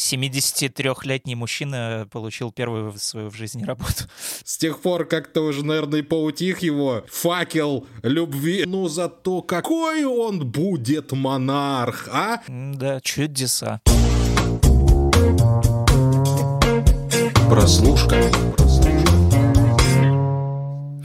73-летний мужчина получил первую в свою в жизни работу. С тех пор как-то уже, наверное, и поутих его факел любви. Но зато какой он будет монарх, а? Да, чудеса. Прослушка.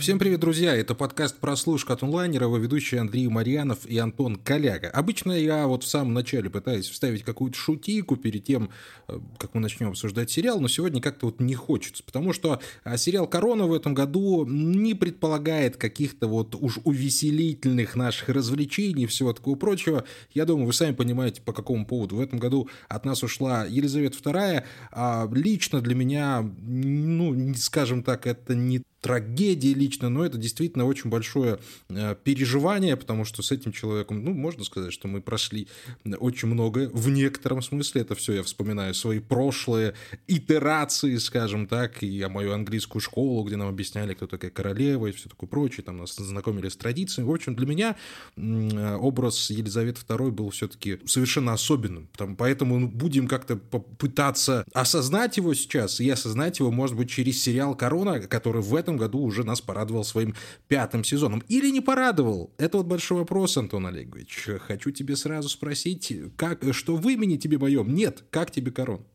Всем привет, друзья! Это подкаст «Прослушка от онлайнера», его ведущие Андрей Марьянов и Антон Коляга. Обычно я вот в самом начале пытаюсь вставить какую-то шутику перед тем, э, как мы начнем обсуждать сериал, но сегодня как-то вот не хочется, потому что а, сериал «Корона» в этом году не предполагает каких-то вот уж увеселительных наших развлечений и всего такого прочего. Я думаю, вы сами понимаете, по какому поводу. В этом году от нас ушла Елизавета II. А лично для меня, ну, скажем так, это не трагедия лично, но это действительно очень большое э, переживание, потому что с этим человеком, ну, можно сказать, что мы прошли очень много в некотором смысле. Это все я вспоминаю свои прошлые итерации, скажем так, и о мою английскую школу, где нам объясняли, кто такая королева и все такое прочее, там нас знакомили с традициями. В общем, для меня образ Елизаветы II был все-таки совершенно особенным. Там, поэтому будем как-то попытаться осознать его сейчас, и осознать его, может быть, через сериал «Корона», который в этом году уже нас порадовал своим пятым сезоном. Или не порадовал? Это вот большой вопрос, Антон Олегович. Хочу тебе сразу спросить, как, что в имени тебе моем нет, как тебе корон?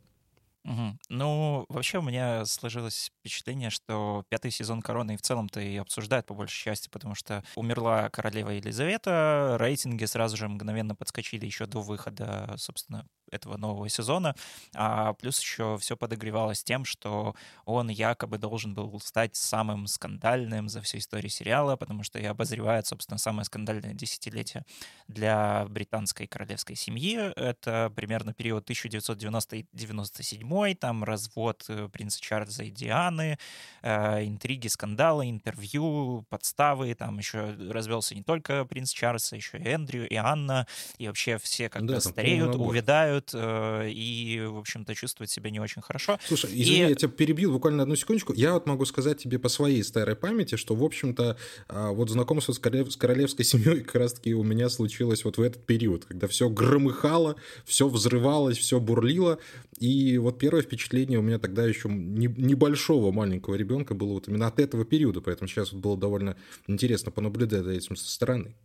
Угу. Ну, вообще у меня сложилось впечатление, что пятый сезон «Короны» и в целом-то и обсуждают по большей части, потому что умерла королева Елизавета, рейтинги сразу же мгновенно подскочили еще до выхода, собственно, этого нового сезона, а плюс еще все подогревалось тем, что он якобы должен был стать самым скандальным за всю историю сериала, потому что и обозревает, собственно, самое скандальное десятилетие для британской королевской семьи. Это примерно период 1990-97, там развод э, принца Чарльза и Дианы, э, интриги, скандалы, интервью, подставы, там еще развелся не только принц Чарльз, а еще и Эндрю, и Анна, и вообще все как-то да, стареют, увядают, э, и, в общем-то, чувствуют себя не очень хорошо. Слушай, извини, и... я тебя перебил буквально одну секундочку. Я вот могу сказать тебе по своей старой памяти, что, в общем-то, а, вот знакомство с, королев... с королевской семьей как раз-таки у меня случилось вот в этот период, когда все громыхало, все взрывалось, все бурлило. И вот первое впечатление у меня тогда еще небольшого маленького ребенка было вот именно от этого периода, поэтому сейчас вот было довольно интересно понаблюдать за этим со стороны.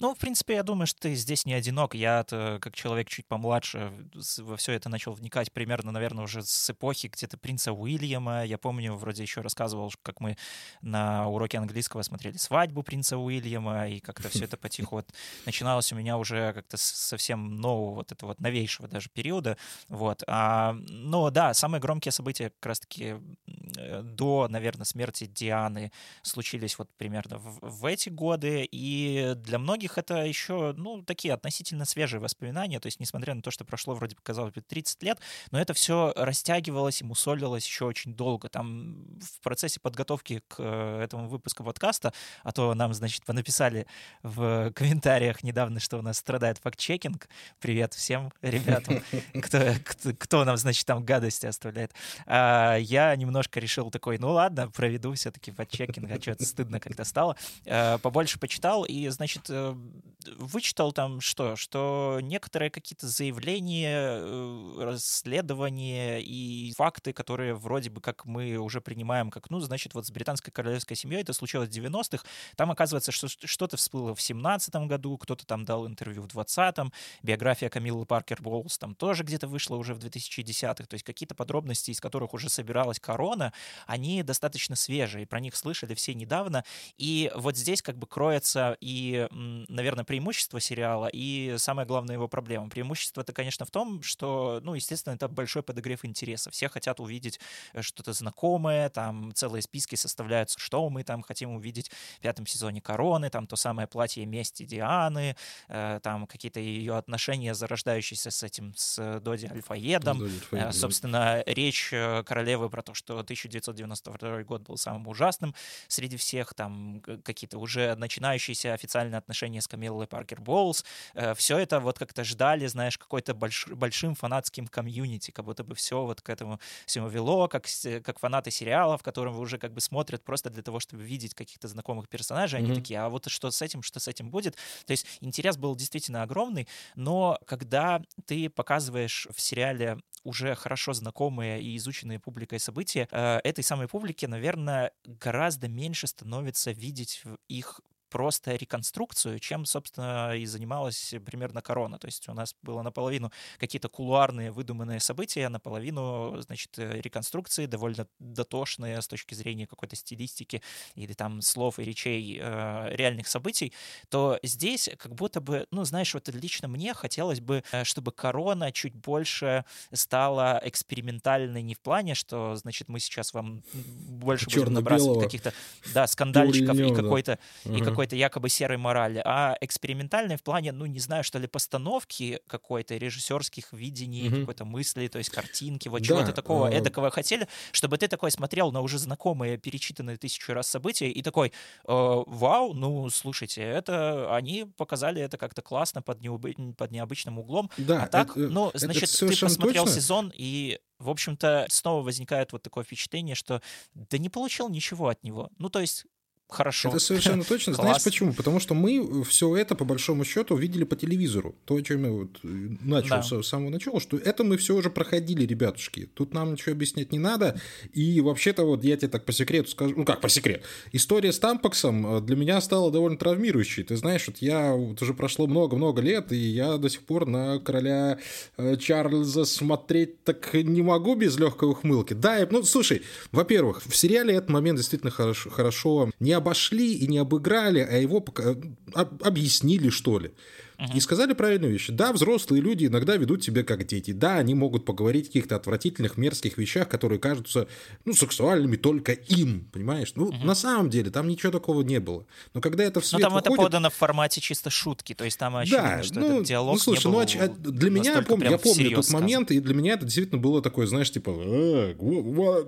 Ну, в принципе, я думаю, что ты здесь не одинок. Я, как человек чуть помладше, во все это начал вникать примерно, наверное, уже с эпохи где-то принца Уильяма. Я помню, вроде еще рассказывал, как мы на уроке английского смотрели свадьбу принца Уильяма, и как-то все это потихо вот начиналось у меня уже как-то совсем нового, вот этого вот новейшего даже периода. Вот. А, но да, самые громкие события как раз-таки э, до, наверное, смерти Дианы случились вот примерно в, в эти годы, и для многих это еще, ну, такие относительно свежие воспоминания, то есть, несмотря на то, что прошло вроде бы, казалось бы, 30 лет, но это все растягивалось и мусолилось еще очень долго. Там в процессе подготовки к э, этому выпуску подкаста, а то нам, значит, понаписали в комментариях недавно, что у нас страдает факт-чекинг. Привет всем ребятам, кто, кто, кто нам, значит, там гадости оставляет. А, я немножко решил такой, ну ладно, проведу все-таки факт-чекинг, а что-то стыдно как-то стало. А, побольше почитал, и, значит, вычитал там что? Что некоторые какие-то заявления, э, расследования и факты, которые вроде бы как мы уже принимаем как, ну, значит, вот с британской королевской семьей это случилось в 90-х, там оказывается, что что-то всплыло в 17-м году, кто-то там дал интервью в 20-м, биография Камиллы Паркер Боулс там тоже где-то вышла уже в 2010-х, то есть какие-то подробности, из которых уже собиралась корона, они достаточно свежие, про них слышали все недавно, и вот здесь как бы кроется и наверное, преимущество сериала и самая главная его проблема. Преимущество это, конечно, в том, что, ну, естественно, это большой подогрев интереса. Все хотят увидеть э, что-то знакомое, там целые списки составляются, что мы там хотим увидеть в пятом сезоне Короны, там то самое платье мести Дианы, э, там какие-то ее отношения, зарождающиеся с этим, с Доди Альфаедом. Доди Альфаед, э, собственно, речь королевы про то, что 1992 год был самым ужасным среди всех, там какие-то уже начинающиеся официальные отношения с Камиллой Паркер Боулс. Э, все это вот как-то ждали, знаешь, какой-то больш, большим фанатским комьюнити, как будто бы все вот к этому всему вело, как, как фанаты сериалов, которым уже как бы смотрят просто для того, чтобы видеть каких-то знакомых персонажей. Они mm-hmm. такие, а вот что с этим, что с этим будет? То есть интерес был действительно огромный, но когда ты показываешь в сериале уже хорошо знакомые и изученные публикой события, э, этой самой публике, наверное, гораздо меньше становится видеть их просто реконструкцию, чем, собственно, и занималась примерно корона. То есть у нас было наполовину какие-то кулуарные выдуманные события, наполовину, значит, э, реконструкции довольно дотошные с точки зрения какой-то стилистики или там слов и речей э, реальных событий, то здесь как будто бы, ну, знаешь, вот лично мне хотелось бы, э, чтобы корона чуть больше стала экспериментальной не в плане, что, значит, мы сейчас вам больше будем набрасывать каких-то, да, скандальчиков и какой-то, и какой какой-то якобы серой морали, а экспериментальной в плане, ну, не знаю, что ли, постановки какой-то, режиссерских видений, mm-hmm. какой-то мысли, то есть картинки, вот да, чего-то такого э... эдакого хотели, чтобы ты такой смотрел на уже знакомые, перечитанные тысячу раз события и такой, э, вау, ну, слушайте, это они показали это как-то классно под, неубы... под необычным углом. Да, а так, это, ну, значит, это ты посмотрел точно. сезон и в общем-то, снова возникает вот такое впечатление, что да не получил ничего от него. Ну, то есть хорошо. Это совершенно точно. Знаешь почему? Потому что мы все это, по большому счету, видели по телевизору. То, о чем я вот э, начал да. с самого начала, что это мы все уже проходили, ребятушки. Тут нам ничего объяснять не надо. И вообще-то вот я тебе так по секрету скажу, ну как по секрету, история с Тампаксом э, для меня стала довольно травмирующей. Ты знаешь, вот я вот уже прошло много-много лет, и я до сих пор на короля э, Чарльза смотреть так не могу без легкой ухмылки. Да, ну слушай, во-первых, в сериале этот момент действительно хорошо, хорошо не обошли и не обыграли, а его объяснили, что ли. И сказали правильную вещь. Да, взрослые люди иногда ведут себя как дети. Да, они могут поговорить о каких-то отвратительных, мерзких вещах, которые кажутся, ну, сексуальными только им, понимаешь? Ну, на самом деле, там ничего такого не было. Но когда это в свет Ну, там выходит... это подано в формате чисто шутки, то есть там очевидно, да, что ну, этот диалог ну, слушай, не был ну, а, для меня, я помню, я помню тот сказан. момент, и для меня это действительно было такое, знаешь, типа, э,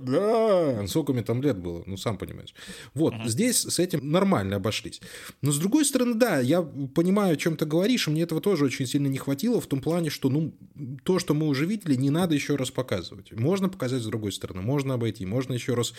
да, сколько мне там лет было, ну, сам понимаешь. Вот, здесь с этим нормально обошлись. Но, с другой стороны, да, я понимаю, о чем ты говоришь, и мне этого тоже очень очень сильно не хватило в том плане, что, ну, то, что мы уже видели, не надо еще раз показывать. Можно показать с другой стороны, можно обойти, можно еще раз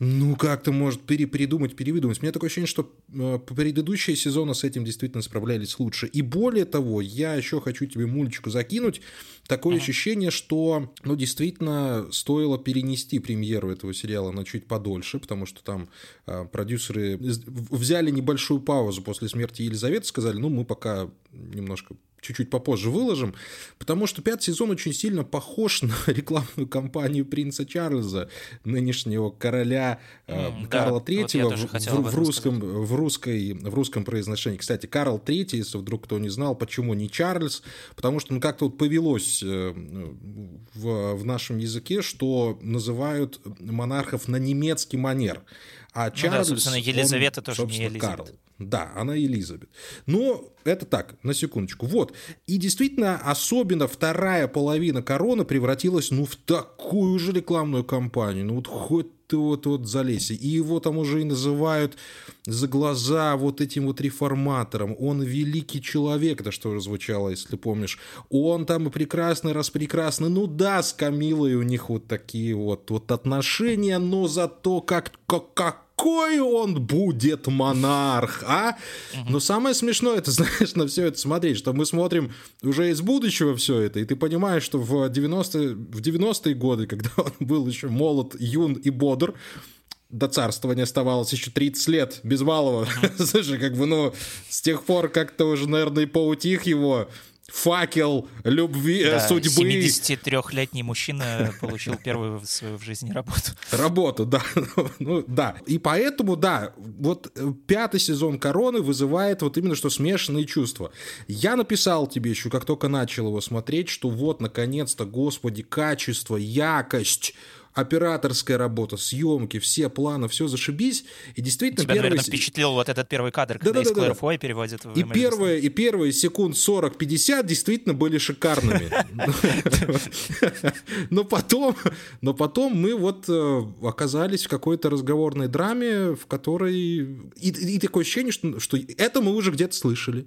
ну, как-то, может, перепридумать, перевыдумать. У меня такое ощущение, что э, предыдущие сезоны с этим действительно справлялись лучше. И более того, я еще хочу тебе мульчику закинуть. Такое ага. ощущение, что, ну, действительно, стоило перенести премьеру этого сериала на чуть подольше, потому что там э, продюсеры взяли небольшую паузу после смерти Елизаветы, сказали, ну, мы пока немножко чуть-чуть попозже выложим, потому что пятый сезон очень сильно похож на рекламную кампанию принца Чарльза, нынешнего короля mm, Карла да, Третьего вот в, в, русском, в, русской, в русском произношении. Кстати, Карл Третий, если вдруг кто не знал, почему не Чарльз, потому что ну, как-то вот повелось э, в, в нашем языке, что называют монархов на немецкий манер. А Чарльз, ну да, собственно, Елизавета он, тоже не Елизавета. Карл. Да, она Элизабет. Но это так, на секундочку. Вот. И действительно, особенно вторая половина короны превратилась, ну, в такую же рекламную кампанию. Ну, вот хоть ты вот, вот залезь. И его там уже и называют за глаза вот этим вот реформатором. Он великий человек, это что звучало, если помнишь. Он там и прекрасный, раз прекрасный. Ну да, с Камилой у них вот такие вот, вот отношения, но зато как, как, как какой он будет монарх, а? Но самое смешное, это знаешь, на все это смотреть, что мы смотрим уже из будущего все это, и ты понимаешь, что в 90-е, в 90 годы, когда он был еще молод, юн и бодр, до царствования оставалось еще 30 лет без малого. Слушай, как бы, ну, с тех пор как-то уже, наверное, и поутих его факел любви, э, да, судьбы. 73-летний мужчина получил первую свою в жизни работу. Работу, да. ну, да. И поэтому, да, вот э, пятый сезон «Короны» вызывает вот именно что смешанные чувства. Я написал тебе еще, как только начал его смотреть, что вот, наконец-то, господи, качество, якость, операторская работа, съемки, все планы, все зашибись. И действительно Тебя, первый... наверное, впечатлил вот этот первый кадр, когда да, да, из да, да. переводит в и первые, и первые секунд 40-50 действительно были шикарными. Но потом, но потом мы вот э, оказались в какой-то разговорной драме, в которой... И, и такое ощущение, что, что это мы уже где-то слышали.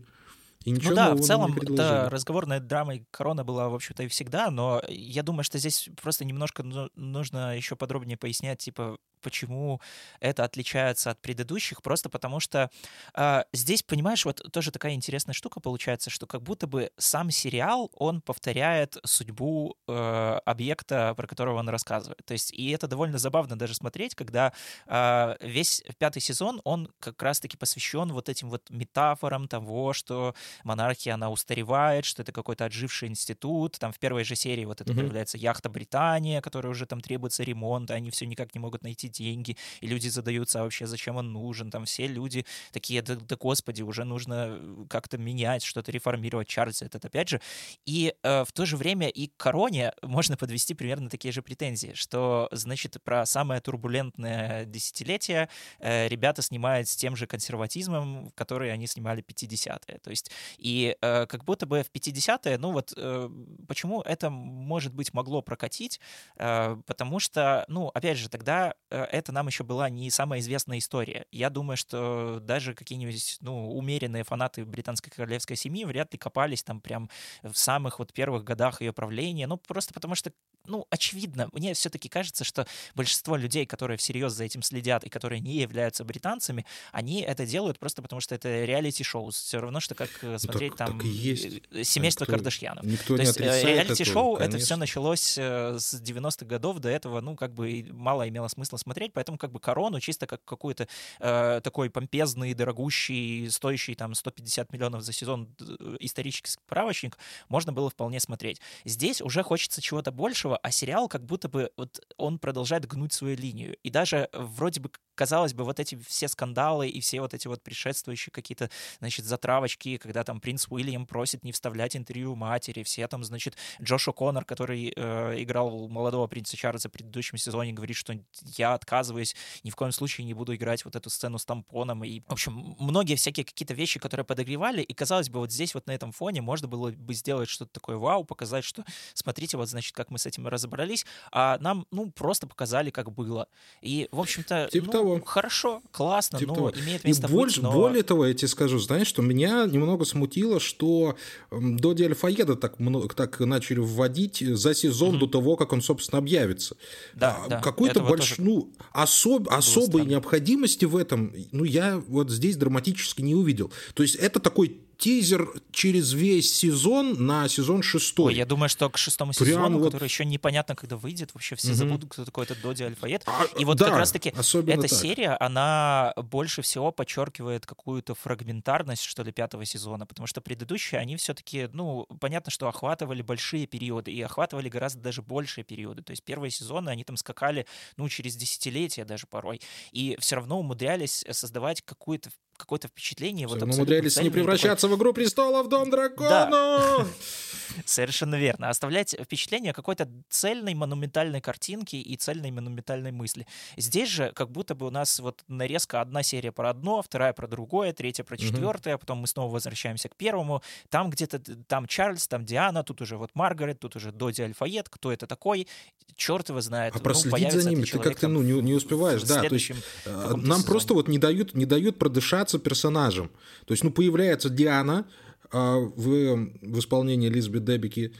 И ничего ну да, в целом, предложили. разговорная драма и корона была, в общем-то, и всегда, но я думаю, что здесь просто немножко ну- нужно еще подробнее пояснять, типа, почему это отличается от предыдущих, просто потому что э, здесь, понимаешь, вот тоже такая интересная штука получается, что как будто бы сам сериал, он повторяет судьбу э, объекта, про которого он рассказывает. То есть, и это довольно забавно даже смотреть, когда э, весь пятый сезон, он как раз-таки посвящен вот этим вот метафорам того, что монархия, она устаревает, что это какой-то отживший институт. Там в первой же серии вот это Мгм. появляется яхта Британия, которая уже там требуется ремонта, они все никак не могут найти деньги, и люди задаются, а вообще зачем он нужен, там все люди такие, да, да господи, уже нужно э, как-то менять, что-то реформировать, Чарльз этот опять же. И э, в то же время и к короне можно подвести примерно такие же претензии, что, значит, про самое турбулентное десятилетие э, ребята снимают с тем же консерватизмом, который они снимали 50-е. То есть, и э, как будто бы в 50-е, ну вот, э, почему это, может быть, могло прокатить? Э, потому что, ну, опять же, тогда э, это нам еще была не самая известная история. Я думаю, что даже какие-нибудь, ну, умеренные фанаты британской королевской семьи вряд ли копались там прям в самых вот первых годах ее правления, ну, просто потому что, ну, очевидно, мне все-таки кажется, что большинство людей, которые всерьез за этим следят и которые не являются британцами, они это делают просто потому, что это реалити-шоу. Все равно, что как э, смотреть Ну так- там так есть. э, семейство Никто- Кардашьянов. Никто То не есть э, реалити-шоу, это все началось э, с 90-х годов, до этого, ну, как бы мало имело смысла смотреть, поэтому как бы корону чисто как какой-то э, такой помпезный, дорогущий, стоящий там 150 миллионов за сезон э, исторический справочник можно было вполне смотреть. Здесь уже хочется чего-то большего, а сериал как будто бы вот он продолжает гнуть свою линию. И даже э, вроде бы казалось бы, вот эти все скандалы и все вот эти вот предшествующие какие-то, значит, затравочки, когда там принц Уильям просит не вставлять интервью матери, все там, значит, Джош О'Коннор, который э, играл молодого принца Чарльза в предыдущем сезоне, говорит, что я отказываюсь, ни в коем случае не буду играть вот эту сцену с тампоном. И, в общем, многие всякие какие-то вещи, которые подогревали, и казалось бы, вот здесь вот на этом фоне можно было бы сделать что-то такое вау, показать, что смотрите, вот, значит, как мы с этим разобрались, а нам, ну, просто показали, как было. И, в общем-то, Типа ну, того. хорошо, классно, Типа ну, того. имеет И место больше, быть, но... более того, я тебе скажу, знаешь, что меня немного смутило, что Доди Альфаеда так, так начали вводить за сезон Мгм. до того, как он, собственно, объявится. Да, А, да, Какой-то больш... ну, особ... особой странно. необходимости в этом, ну, я вот здесь драматически не увидел. То есть это такой тизер через весь сезон на сезон шестой. Ой, я думаю, что к шестому Прям сезону, вот- который еще непонятно, когда выйдет, вообще все Мгм. забудут, кто такой этот Доди Альфаед. А, И вот да, как раз-таки эта так. серия, она больше всего подчеркивает какую-то фрагментарность, что ли, пятого сезона, потому что предыдущие, они все-таки, ну, понятно, что охватывали большие периоды, и охватывали гораздо даже большие периоды. То есть первые сезоны, они там скакали, ну, через десятилетия даже порой, и все равно умудрялись создавать какую-то какое-то впечатление. Всё вот абсолютно умудрялись не превращаться в «Игру престолов. Дом дракона». Совершенно верно. Оставлять впечатление какой-то цельной монументальной картинки и цельной монументальной мысли. Здесь же как будто бы у нас вот нарезка одна серия про одно, вторая про другое, третья про четвертое, потом мы снова возвращаемся к первому. Там где-то там Чарльз, там Диана, тут уже вот Маргарет, тут уже Доди Альфаед, кто это такой, черт его знает. А Ну, проследить за ними ты как-то ну, не, не успеваешь. Да, то есть э, нам сезоне. просто вот не дают, не дают продышаться персонажем. То есть, ну, появляется Диана а, в, в исполнении Лизбет Дебики,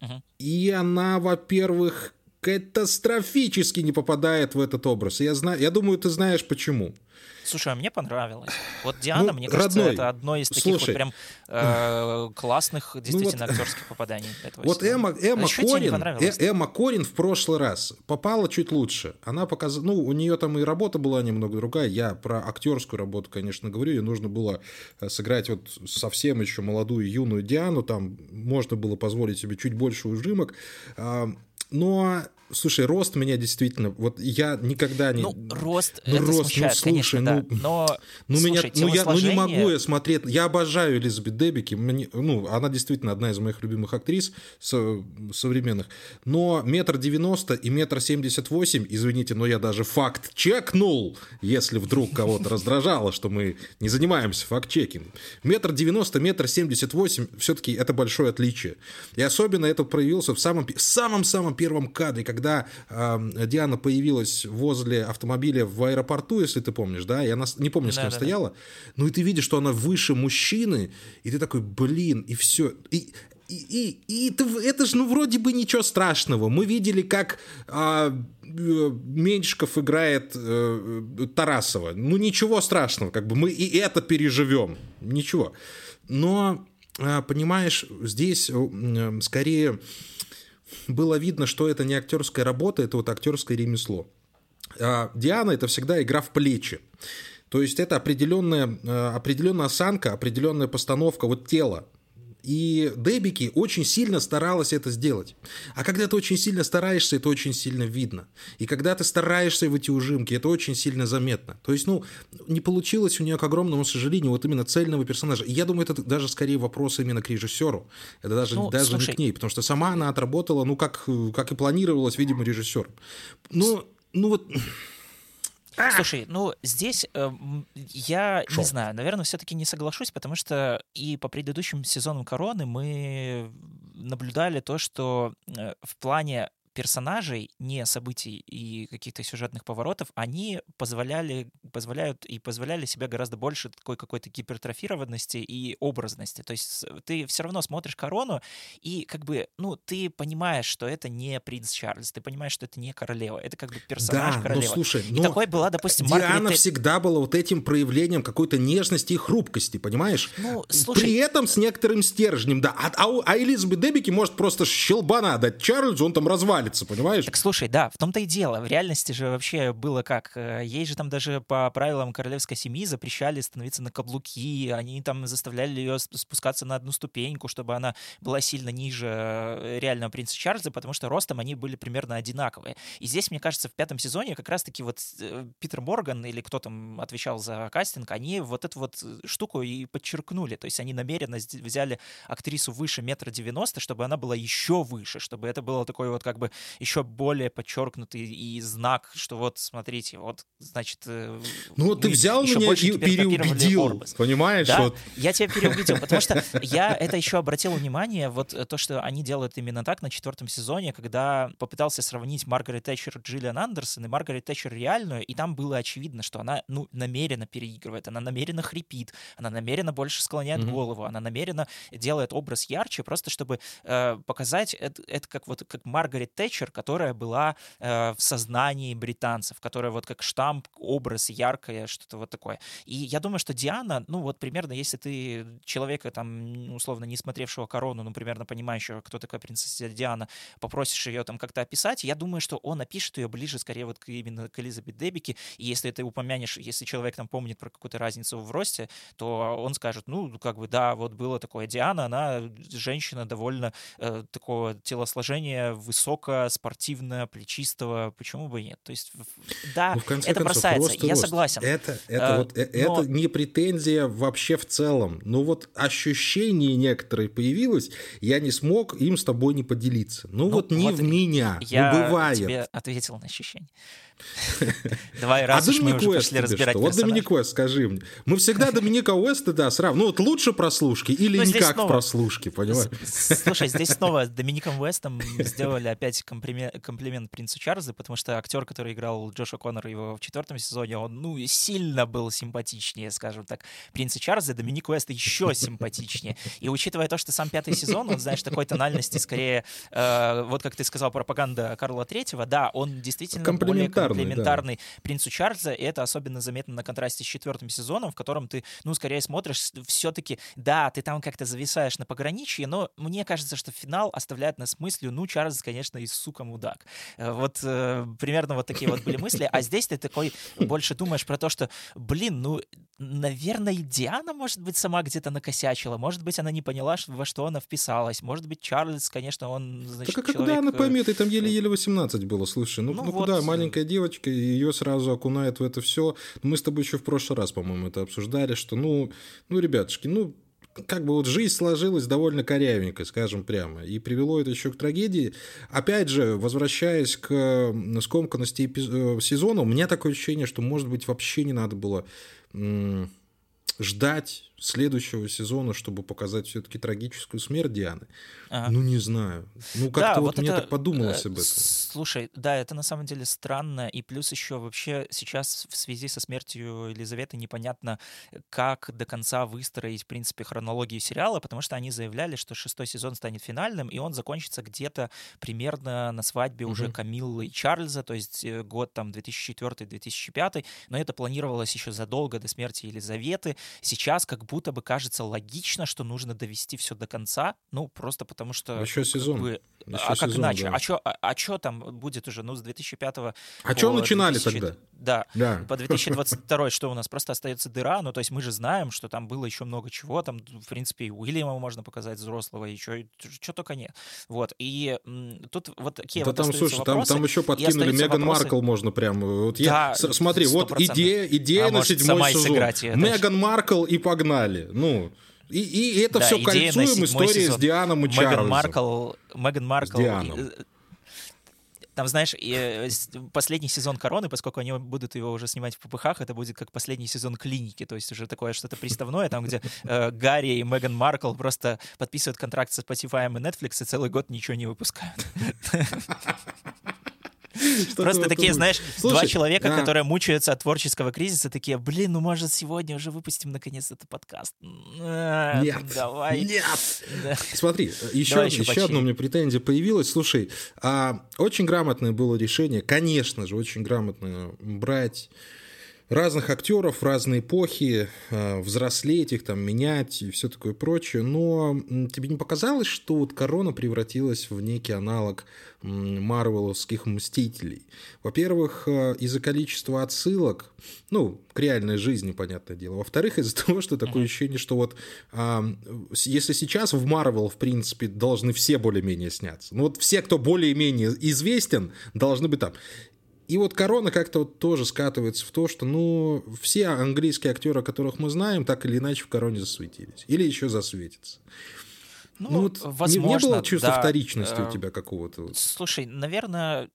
Мгм. и она, во-первых, катастрофически не попадает в этот образ. Я, знаю, я думаю, ты знаешь почему. Слушай, а мне понравилось. Вот Диана, Ну, мне кажется, родной, это одно из таких слушай. вот прям э, классных, действительно, вот- актерских попаданий этого Вот сезона. Эмма, Эмма, А Корин? Э- Эмма Корин в прошлый раз попала чуть лучше. Она показала, ну, у нее там и работа была немного другая. Я про актерскую работу, конечно, говорю. Ей нужно было э, сыграть вот совсем еще молодую юную Диану. Там можно было позволить себе чуть больше ужимок. Но, слушай, рост меня действительно... Вот я никогда не... Ну, рост, Ну, это рост, ну, смущает, слушай, конечно, да. ну, Но, Ну, меня, слушай, ну, я, ну, не могу я смотреть. Я обожаю Элизабет Дебики. Мне- ну, она действительно одна из моих любимых актрис со- современных. Но метр девяносто и метр семьдесят восемь, извините, но я даже факт чекнул, если вдруг кого-то раздражало, что мы не занимаемся факт-чекингом. Метр девяносто, метр семьдесят восемь, все-таки это большое отличие. И особенно это проявился в самом в самом-самом первом кадре, когда э, Диана появилась возле автомобиля в аэропорту, если ты помнишь, да, и она не помню, с кем да, стояла, да. ну и ты видишь, что она выше мужчины, и ты такой, блин, и все. И, и, и, и это, это же, ну, вроде бы ничего страшного. Мы видели, как а, Меньшиков играет а, Тарасова. Ну, ничего страшного, как бы мы и это переживем. Ничего. Но, а, понимаешь, здесь а, скорее было видно, что это не актерская работа, это вот актерское ремесло. А Диана это всегда игра в плечи. То есть это определенная, определенная осанка, определенная постановка вот тела. И Дебики очень сильно старалась это сделать. А когда ты очень сильно стараешься, это очень сильно видно. И когда ты стараешься в эти ужимки, это очень сильно заметно. То есть, ну, не получилось у нее, к огромному сожалению, вот именно цельного персонажа. И я думаю, это даже скорее вопрос именно к режиссеру. Это даже, ну, даже слушай... не к ней, потому что сама она отработала, ну, как, как и планировалось, видимо, режиссером. Ну, ну вот... А! Слушай, ну здесь э, я Шо? не знаю, наверное, все-таки не соглашусь, потому что и по предыдущим сезонам короны мы наблюдали то, что э, в плане персонажей, не событий и каких-то сюжетных поворотов, они позволяли, позволяют и позволяли себе гораздо больше такой какой-то гипертрофированности и образности. То есть ты все равно смотришь «Корону», и как бы, ну, ты понимаешь, что это не принц Чарльз, ты понимаешь, что это не королева, это как бы персонаж да, королевы. Ну, слушай, и такой была, допустим, Диана Маргарет... всегда была вот этим проявлением какой-то нежности и хрупкости, понимаешь? Ну, слушай... При этом с некоторым стержнем, да. А, а, а Элизабет Дебики может просто щелбана дать Чарльзу, он там развалится валится, понимаешь? Так слушай, да, в том-то и дело. В реальности же вообще было как. Э, ей же там даже по правилам королевской семьи запрещали становиться на каблуки, они там заставляли ее спускаться на одну ступеньку, чтобы она была сильно ниже э, реального принца Чарльза, потому что ростом они были примерно одинаковые. И здесь, мне кажется, в пятом сезоне как раз-таки вот э, Питер Морган или кто там отвечал за кастинг, они вот эту вот штуку и подчеркнули. То есть они намеренно взяли актрису выше метра девяносто, чтобы она была еще выше, чтобы это было такое вот как бы еще более подчеркнутый и знак, что вот, смотрите, вот, значит... Э, ну вот ты взял меня и переубедил, понимаешь? Да, вот. я тебя переубедил, потому что я это еще обратил внимание, вот э, то, что они делают именно так на четвертом сезоне, когда попытался сравнить Маргарет Тэтчер Джиллиан Андерсон и Маргарет Тэтчер реальную, и там было очевидно, что она, ну, намеренно переигрывает, она намеренно хрипит, она намеренно больше склоняет mm-hmm. голову, она намеренно делает образ ярче, просто чтобы э, показать это, это как вот как Маргарет Тэтчер, которая была э, в сознании британцев, которая вот как штамп, образ яркое, что-то вот такое. И я думаю, что Диана, ну вот примерно, если ты человека там, условно, не смотревшего корону, ну примерно понимающего, кто такая принцесса Диана, попросишь ее там как-то описать, я думаю, что он опишет ее ближе скорее вот к, именно к Элизабет Дебики, и если ты упомянешь, если человек там помнит про какую-то разницу в росте, то он скажет, ну, как бы, да, вот было такое Диана, она женщина довольно э, такого телосложения, высокая, спортивно, плечистого, почему бы и нет? То есть, да, ну, это концов, бросается, я рост. согласен. Это, это, а, вот, э, но... это не претензия вообще в целом. Но вот ощущение некоторые появилось, я не смог им с тобой не поделиться. Ну, ну вот не вот в меня, я ну бывает. тебе ответил на ощущение. Давай, раз а уж мы уже пошли разбирать что? Вот Доминик Уэст, скажи мне. Мы всегда Доминика Уэста, да, сравниваем. Ну вот лучше прослушки или ну, никак снова... прослушки, понимаешь? Слушай, здесь снова с Домиником Уэстом сделали опять комплимент принцу Чарльзу, потому что актер, который играл Джоша Коннора его в четвертом сезоне, он, ну, сильно был симпатичнее, скажем так, принца Чарльза, Доминик Уэст еще симпатичнее. И учитывая то, что сам пятый сезон, он, знаешь, такой тональности скорее, э, вот как ты сказал, пропаганда Карла Третьего, да, он действительно более комплементарный да. принцу Чарльза, и это особенно заметно на контрасте с четвертым сезоном, в котором ты, ну, скорее смотришь, все-таки, да, ты там как-то зависаешь на пограничье, но мне кажется, что финал оставляет нас мыслью, ну, Чарльз, конечно, и сука мудак. Э, вот э, примерно вот такие вот были мысли, а здесь ты такой больше думаешь про то, что, блин, ну, наверное, Диана, может быть, сама где-то накосячила, может быть, она не поняла, во что она вписалась, может быть, Чарльз, конечно, он, значит, Так а человек... куда она э, поймет, и там еле-еле 18 было, слушай, ну, ну, ну вот... куда, маленькая девочка девочка, и ее сразу окунает в это все. Мы с тобой еще в прошлый раз, по-моему, это обсуждали, что, ну, ну, ребятушки, ну, как бы вот жизнь сложилась довольно корявенько, скажем прямо, и привело это еще к трагедии. Опять же, возвращаясь к скомканности э, сезона, у меня такое ощущение, что, может быть, вообще не надо было ждать следующего сезона, чтобы показать все-таки трагическую смерть Дианы. Ага. Ну, не знаю. Ну, как-то да, вот, вот мне это, так подумалось об этом. Слушай, да, это на самом деле странно, и плюс еще вообще сейчас в связи со смертью Елизаветы непонятно, как до конца выстроить, в принципе, хронологию сериала, потому что они заявляли, что шестой сезон станет финальным, и он закончится где-то примерно на свадьбе mm-hmm. уже Камиллы и Чарльза, то есть э, год там 2004-2005, но это планировалось еще задолго до смерти Елизаветы. Сейчас как будто бы кажется логично, что нужно довести все до конца, ну, просто потому что... Еще сезон. Бы, а как иначе? Да. А что а, а чё там будет уже? Ну, с 2005 А что начинали 2000... тогда? Да. да. По 2022 что у нас? Просто остается дыра. Ну, то есть мы же знаем, что там было еще много чего. Там, в принципе, и Уильяма можно показать взрослого, и что, только нет. Вот. И тут вот такие да вот там, слушай, вопросы, там, там еще подкинули Меган вопросы... Маркл можно прям. Вот я, да, смотри, 100%. вот идея, идея а на седьмой сезон. Меган Маркл и погнали. Ну, и, и это да, все кольцуем истории сезон. с Дианом и Меган Маркл, Меган Маркл там, знаешь, э, последний сезон «Короны», поскольку они будут его уже снимать в ППХ, это будет как последний сезон «Клиники», то есть уже такое что-то приставное, там, где э, Гарри и Меган Маркл просто подписывают контракт со Spotify и Netflix и целый год ничего не выпускают. Просто такие, знаешь, два человека, которые мучаются от творческого кризиса, такие, блин, ну может сегодня уже выпустим наконец этот подкаст. Нет, давай. Нет. Смотри, еще, еще одно у меня претензия появилась. Слушай, а, очень грамотное было решение, конечно же, очень грамотное брать разных актеров, разные эпохи, э, взрослеть их, там, менять и все такое прочее. Но тебе не показалось, что вот «Корона» превратилась в некий аналог марвеловских «Мстителей»? Во-первых, э, из-за количества отсылок, ну, к реальной жизни, понятное дело. Во-вторых, из-за того, что такое ощущение, что вот а, если сейчас в Марвел, в принципе, должны все более-менее сняться, ну вот все, кто более-менее известен, должны быть там. И вот корона как-то вот тоже скатывается в то, что, ну, все английские актеры, которых мы знаем, так или иначе в короне засветились. Или еще засветятся. Ну, ну вот возможно, не, не было чувства да, вторичности э, у тебя какого-то? Слушай, наверное,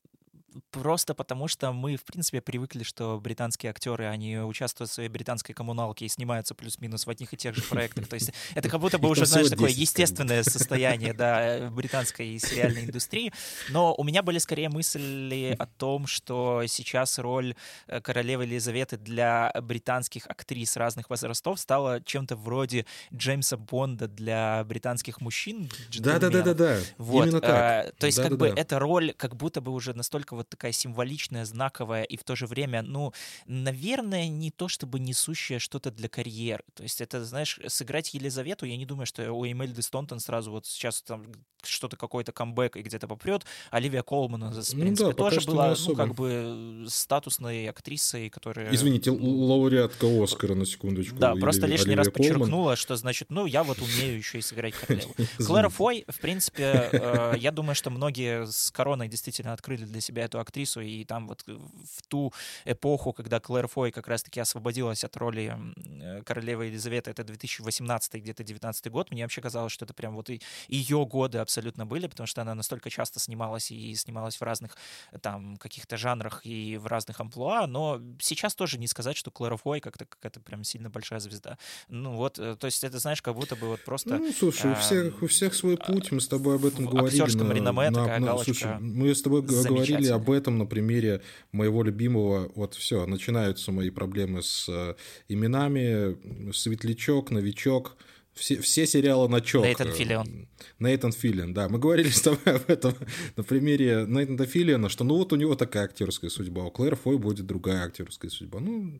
Просто потому, что мы, в принципе, привыкли, что британские актеры, они участвуют в своей британской коммуналке и снимаются плюс-минус в одних и тех же проектах. То есть это как будто бы уже, знаешь, такое естественное состояние да, британской сериальной индустрии. Но у меня были скорее мысли о том, что сейчас роль э, королевы Елизаветы для британских актрис разных возрастов стала чем-то вроде Джеймса Бонда для британских мужчин. Да-да-да-да-да. Вот. Именно так. А, то есть как бы эта роль как будто бы уже настолько вот такая символичная, знаковая и в то же время, ну, наверное, не то чтобы несущая что-то для карьеры. То есть это, знаешь, сыграть Елизавету, я не думаю, что у Эмельды Стонтон сразу вот сейчас там что-то какой-то камбэк и где-то попрет. Оливия Колман, в принципе, ну, да, тоже была, ну, как бы статусной актрисой, которая... Извините, лауреатка Оскара, на секундочку. Да, просто лишний раз подчеркнула, что, значит, ну, я вот умею еще и сыграть королеву. Клэра Фой, в принципе, э, я думаю, что многие с короной действительно открыли для себя эту актрису, и там вот в ту эпоху, когда Клэр Фой как раз-таки освободилась от роли э, королевы Елизаветы, это 2018 где-то 19 год, мне вообще казалось, что это прям вот и ее годы абсолютно были, потому что она настолько часто снималась и снималась в разных там каких-то жанрах и в разных амплуа, но сейчас тоже не сказать, что Клэр Фой как-то какая-то прям сильно большая звезда. Ну вот, э, то есть это, знаешь, как будто бы вот просто... Ну, слушай, у всех, у всех свой путь, мы с тобой об этом говорили. В на, реноме на, такая на, галочка слушай, мы с тобой говорили об этом на примере моего любимого, вот все, начинаются мои проблемы с э, именами, Светлячок, Новичок, все, все сериалы на чок. Нейтан Филлион. Нейтан Филлион, да. Мы говорили с тобой об этом на примере Нейтана Филлиона, что ну вот у него такая актерская судьба, у Клэр Фой будет другая актерская судьба. Ну,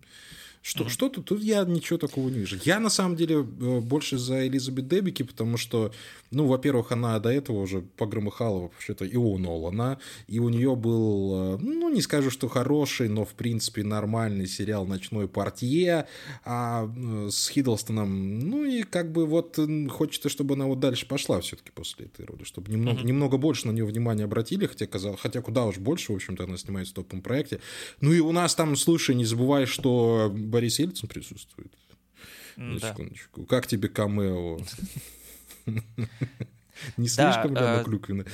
что, mm-hmm. что тут? Тут я ничего такого не вижу. Я, на самом деле, э, больше за Элизабет Дебики, потому что, ну, во-первых, она до этого уже погромыхала вообще-то и у Нолана, и у нее был, э, ну, не скажу, что хороший, но, в принципе, нормальный сериал «Ночной портье» а, э, с Хиддлстоном. Ну, и как бы вот хочется, чтобы она вот дальше пошла все-таки после этой роли, чтобы немного, mm-hmm. немного больше на нее внимания обратили, хотя, казалось, хотя куда уж больше, в общем-то, она снимается в топовом проекте. Ну, и у нас там, слушай, не забывай, что Борис Ельцин присутствует. На да. секундочку. Как тебе камео? Не слишком ли оно клюквенное?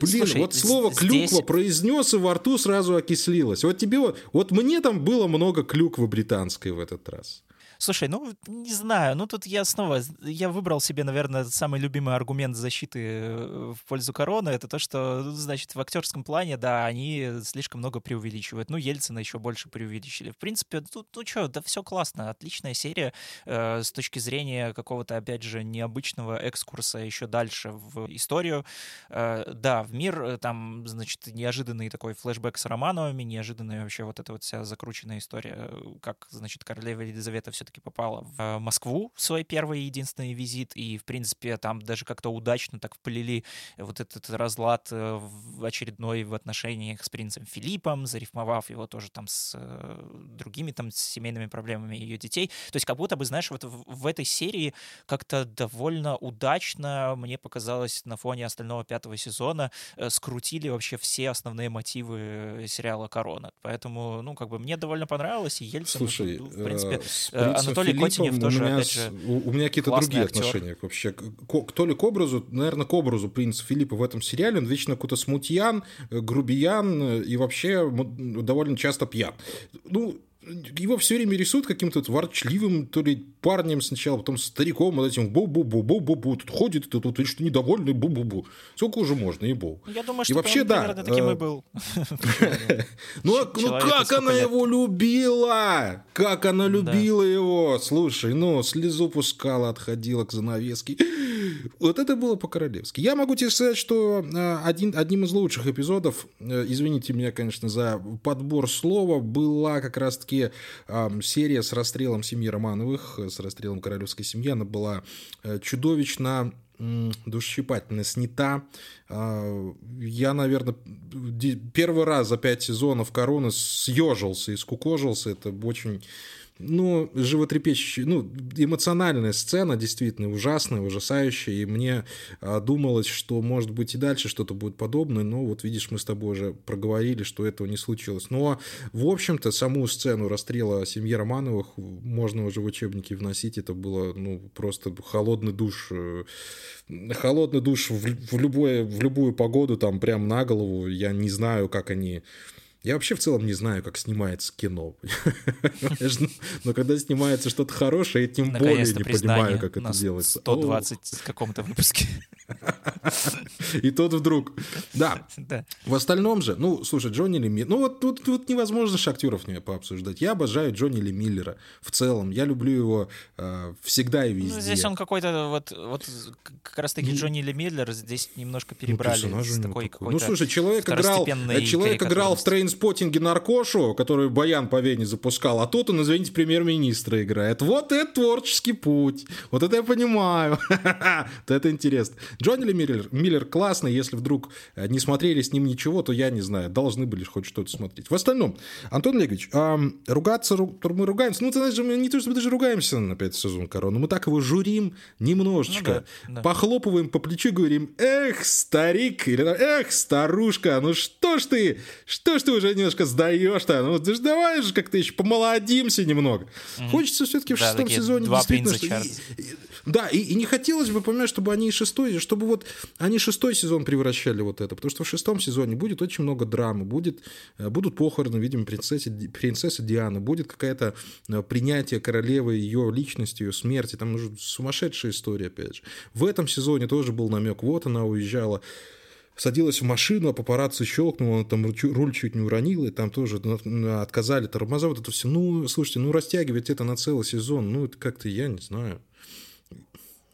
Блин, вот слово клюква произнес, и во рту сразу окислилось. Вот тебе вот, вот мне там было много клюквы британской в этот раз. Слушай, ну, не знаю, ну тут я снова, я выбрал себе, наверное, самый любимый аргумент защиты э, в пользу короны, это то, что, ну, значит, в актерском плане, да, они слишком много преувеличивают. Ну, Ельцина еще больше преувеличили. В принципе, тут, ну что, да все классно, отличная серия э, с точки зрения какого-то, опять же, необычного экскурса еще дальше в историю. Э, да, в мир, э, там, значит, неожиданный такой флешбэк с Романовыми, неожиданная вообще вот эта вот вся закрученная история, как, значит, королева Елизавета все все-таки попала в э, Москву в свой первый и единственный визит, и, в принципе, там даже как-то удачно так вплели вот этот разлад э, в очередной в отношениях с принцем Филиппом, зарифмовав его тоже там с э, другими там с семейными проблемами ее детей. То есть как будто бы, знаешь, вот в, в этой серии как-то довольно удачно, мне показалось, на фоне остального пятого сезона скрутили вообще все основные мотивы сериала «Корона». Поэтому, ну, как бы мне довольно понравилось, и Ельцин, Слушай, в принципе, Анатолий Филиппом Котенев тоже, у меня, опять же, у, у меня какие-то другие актер. отношения вообще. То ли к образу, наверное, к образу принца Филиппа в этом сериале, он вечно какой-то смутьян, э, грубиян э, и вообще довольно часто пьян. Ну, его все время рисуют каким-то ворчливым, то ли парнем сначала, потом стариком, вот этим бу-бу-бу-бу-бу-бу, тут ходит, тут, тут что недовольный, бу-бу-бу. Сколько уже можно, и бу. Я думаю, что и вообще, он, да, примерно таким и э, был. Ну, а, ну как она его любила? Как она любила его? Слушай, ну, слезу пускала, отходила к занавеске. Вот это было по-королевски. Я могу тебе сказать, что э, один, одним из лучших эпизодов, э, извините меня, конечно, за подбор слова, была как раз-таки серия с расстрелом семьи Романовых, с расстрелом королевской семьи. Она была э, чудовищно душесчипательно снята. А, я, наверное, первый раз за пять сезонов короны съежился и скукожился. Это очень ну, животрепещущая, ну, эмоциональная сцена, действительно ужасная, ужасающая, и мне а, думалось, что, может быть, и дальше что-то будет подобное, но вот, видишь, мы с тобой уже проговорили, что этого не случилось. Но, в общем-то, саму сцену расстрела семьи Романовых можно уже в учебники вносить, это было, ну, просто холодный душ, э, холодный душ в, в, любое, в любую погоду, там, прям на голову, я не знаю, как они я вообще в целом не знаю, как снимается кино. Но когда снимается что-то хорошее, я тем более не понимаю, как это делается. 120 в каком-то выпуске. И тот вдруг. Да. В остальном же, ну, слушай, Джонни Ли. Ну, вот тут, тут невозможно актеров не пообсуждать. Я обожаю Джонни Ли Миллера в целом. Я люблю его э, всегда и везде. Ну, здесь он какой-то вот, вот как раз-таки ну, Джонни Ли Миллер здесь немножко ну, перебрали. Ну, с такой такой. ну слушай, человек играл, человек играл в трейнспотинге наркошу, который Баян по Вене запускал, а тут он, извините, премьер-министра играет. Вот это творческий путь. Вот это я понимаю. Вот это интересно. Джонни Ли Миллер, Миллер классный, если вдруг э, не смотрели с ним ничего, то я не знаю, должны были хоть что-то смотреть. В остальном, Антон Олегович, эм, ругаться, мы ругаемся, ну, ты знаешь, мы не то, что мы даже ругаемся на пятый сезон Короны, мы так его журим немножечко, ну, да, да. похлопываем по плечу и говорим, эх, старик, или эх, старушка, ну что ж ты, что ж ты уже немножко сдаешь-то, ну ты ж давай же как-то еще помолодимся немного. Mm-hmm. Хочется все-таки в да, шестом сезоне действительно... Что... И, да, и, и не хотелось бы, понимаешь, чтобы они шестой, чтобы вот они шестой сезон превращали вот это, потому что в шестом сезоне будет очень много драмы, будет, э, будут похороны, видимо, принцессы, принцессы Дианы, будет какое-то э, принятие королевы, ее личности, ее смерти, там уже сумасшедшая история, опять же. В этом сезоне тоже был намек, вот она уезжала садилась в машину, а папарацци щелкнул, он там руль чуть не уронил, и там тоже отказали тормоза, вот это все. Ну, слушайте, ну растягивать это на целый сезон, ну это как-то, я не знаю.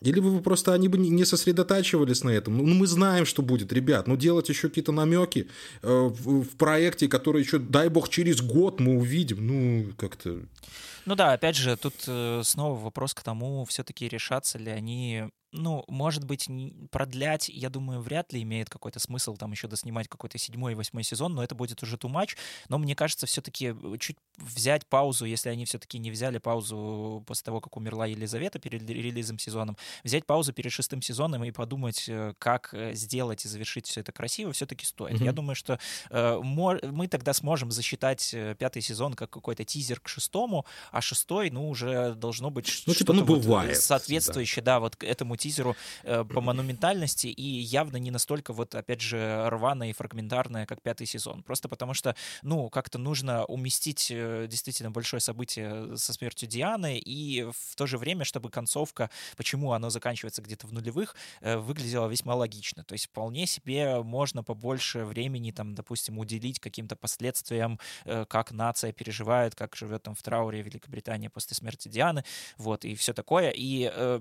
Или вы просто они бы не сосредотачивались на этом? Ну, мы знаем, что будет, ребят. Ну, делать еще какие-то намеки э, в, в проекте, который еще, дай бог, через год мы увидим. Ну, как-то... Ну да, опять же, тут э, снова вопрос к тому, все-таки решатся ли они ну, может быть, продлять, я думаю, вряд ли имеет какой-то смысл там еще доснимать какой-то седьмой и восьмой сезон, но это будет уже too much. Но мне кажется, все-таки э, чуть взять паузу, если они все-таки не взяли паузу после того, как умерла Елизавета перед релизом сезоном, взять паузу перед шестым сезоном и подумать, э, как э, сделать и завершить все это красиво, все-таки стоит. Mm-hmm. Я думаю, что э, мы тогда сможем засчитать пятый сезон как какой-то тизер к шестому, а шестой, ну, уже должно быть ну, типа, ну, бывает, вот соответствующее, да. да, вот этому тизеру э, по монументальности и явно не настолько вот, опять же, рваная и фрагментарная, как пятый сезон. Просто потому что, ну, как-то нужно уместить э, действительно большое событие со смертью Дианы и в то же время, чтобы концовка, почему оно заканчивается где-то в нулевых, э, выглядела весьма логично. То есть вполне себе можно побольше времени, там, допустим, уделить каким-то последствиям, э, как нация переживает, как живет там в трауре Великобритания после смерти Дианы, вот, и все такое. И э,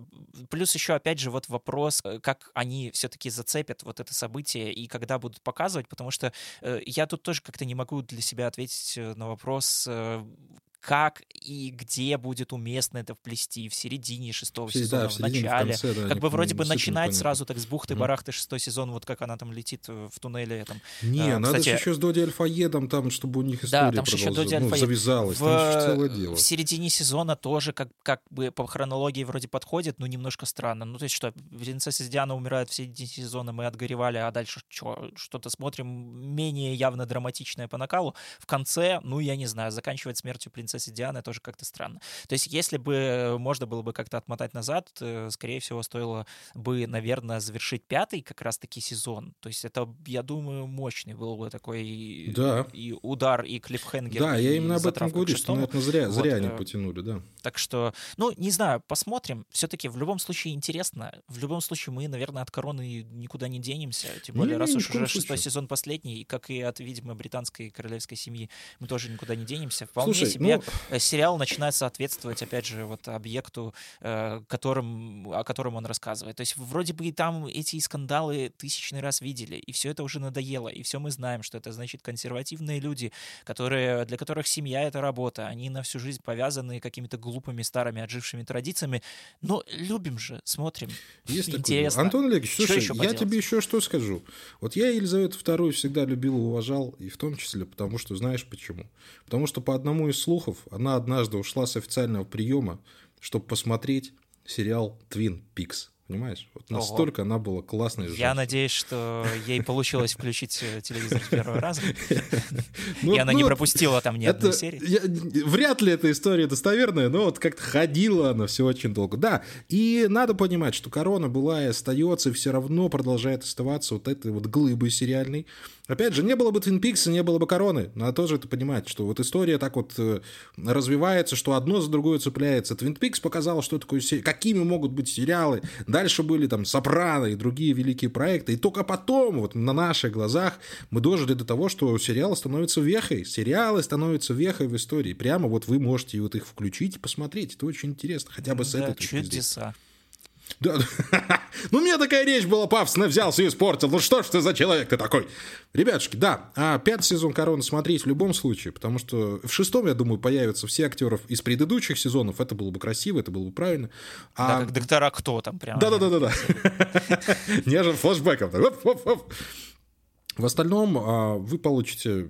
плюс еще, опять же, вот вопрос, э, как они все-таки зацепят вот это событие и когда будут показывать, потому что э, я тут тоже как-то не могу для себя ответить э, на вопрос, как и где будет уместно это вплести в середине шестого Все, сезона, да, в, в середине, в начале. конце, да, как бы вроде бы начинать сразу так с бухты-барахты шестой сезон, вот как она там летит э, в туннеле там. Не, А, надо же кстати- еще с Доди Альфаедом, там, чтобы у них история Да, там еще Доди ну, завязалась, В, там же целое дело. в середине сезона тоже как, как бы по хронологии вроде подходит, но немножко странно. Ну, то есть что, принцесса Диана умирает в середине сезона, мы отгоревали, а дальше чё, что-то смотрим менее явно драматичное по накалу. В конце, ну, я не знаю, заканчивать смертью принцессы Дианы тоже как-то странно. То есть если бы можно было бы как-то отмотать назад, э, скорее всего, стоило бы, наверное, завершить пятый как раз-таки сезон. То есть это, я думаю, мощный был бы такой Да. и удар, и клиффхенгер, Да, я и именно об этом говорю, что, наверное, зря, Вот, зря они э, потянули, да. Так что, ну, не знаю, посмотрим. Все-таки в любом случае интересно. В любом случае мы, наверное, от короны никуда не денемся. Тем более, Не-не, раз уж уже шестой сезон последний, как и от, видимо, британской королевской семьи, мы тоже никуда не денемся. Вполне Слушай, себе ну, сериал начинает соответствовать, опять же, вот объекту, э, которым, о котором он рассказывает. То есть вроде бы и там эти скандалы тысячный раз видели, и все это уже надоело, и все мы знаем, что это значит консервативные люди, которые, для которых семья — это работа, они на всю жизнь повязаны какими-то глупыми старыми отжившими традициями, но любим же, смотрим. Есть такое Интересно. дело. Антон Олегович, слушай, еще я поделать? тебе еще что скажу. Вот я Елизавету II всегда любил и уважал, и в том числе потому, что знаешь почему? Потому что по одному из слухов она однажды ушла с официального приема, чтобы посмотреть сериал Twin Peaks. Понимаешь? Вот Ого. настолько она была классной Я женщиной. надеюсь, что ей получилось включить э, телевизор с первого раза, Ну, и она ну, не вот пропустила там ни одной серии. я- вряд ли эта история достоверная, но вот как-то ходила она все очень долго. Да, и надо понимать, что корона была и остается, и все равно продолжает оставаться вот этой вот глыбой сериальной. Опять же, не было бы Твин Пикса, не было бы короны. Надо тоже это понимать, что вот история так вот э, развивается, что одно за другое цепляется. Твин Пикс показал, что такое се- какими могут быть сериалы. Дальше были там Сопрано и другие великие проекты. И только потом, вот на наших глазах, мы дожили до того, что сериалы становятся вехой. Сериалы становятся вехой в истории. Прямо вот вы можете вот их включить и посмотреть. Это очень интересно. Хотя бы с Да, этой точки чудеса. Да, ну, у меня такая речь была пафосная, взялся и испортил. Ну, что ж ты за человек ты такой? Ребятушки, да, а пятый сезон «Короны» смотреть в любом случае, потому что в шестом, я думаю, появятся все актеров из предыдущих сезонов. Это было бы красиво, это было бы правильно. Да, А как доктора кто там прям. да-да-да-да. Нежен оп. В остальном а, вы получите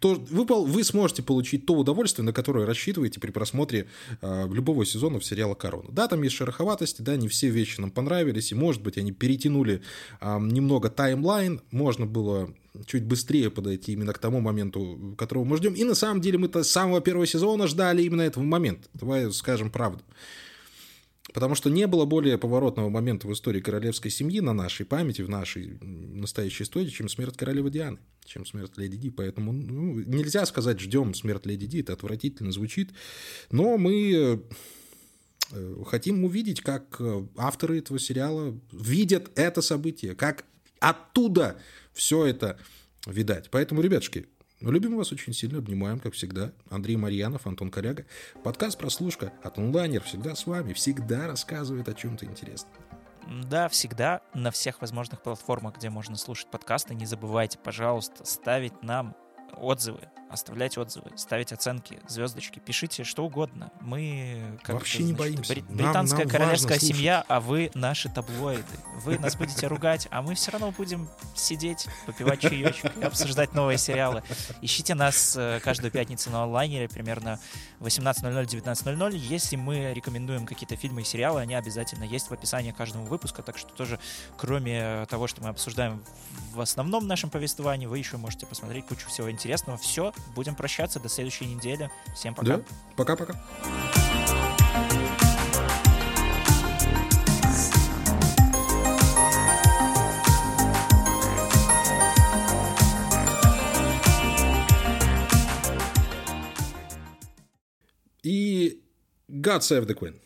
то, вы, вы сможете получить то удовольствие, на которое рассчитываете при просмотре а, любого сезона в сериала «Корона». Да, там есть шероховатости, да, не все вещи нам понравились, и, может быть, они перетянули а, немного таймлайн, можно было чуть быстрее подойти именно к тому моменту, которого мы ждем. И на самом деле мы-то с самого первого сезона ждали именно этого момента. Давай скажем правду. Потому что не было более поворотного момента в истории королевской семьи на нашей памяти, в нашей настоящей истории, чем смерть королевы Дианы, чем смерть леди Ди. Поэтому ну, нельзя сказать «ждем смерть леди Ди», это отвратительно звучит. Но мы э, хотим увидеть, как э, авторы этого сериала видят это событие, как оттуда все это видать. Поэтому, ребятушки, ну, любим вас очень сильно, обнимаем, как всегда. Андрей Марьянов, Антон Коляга. Подкаст «Прослушка» от онлайнер всегда с вами, всегда рассказывает о чем-то интересном. Да, всегда на всех возможных платформах, где можно слушать подкасты. Не забывайте, пожалуйста, ставить нам отзывы, оставлять отзывы, ставить оценки, звездочки, пишите что угодно. Мы как Вообще это, не значит, боимся. бри- Нам- британская нам королевская семья, а вы наши таблоиды. Вы нас будете ругать, а мы все равно будем сидеть, попивать чаечек и обсуждать новые сериалы. Ищите нас э, каждую пятницу на онлайнере примерно 18.00-19.00. Если мы рекомендуем какие-то фильмы и сериалы, они обязательно есть в описании каждого выпуска, так что тоже, кроме того, что мы обсуждаем в основном нашем повествовании, вы еще можете посмотреть кучу всего интересного. Все, Будем прощаться до следующей недели. Всем пока. Да, пока-пока. И God Save the Queen.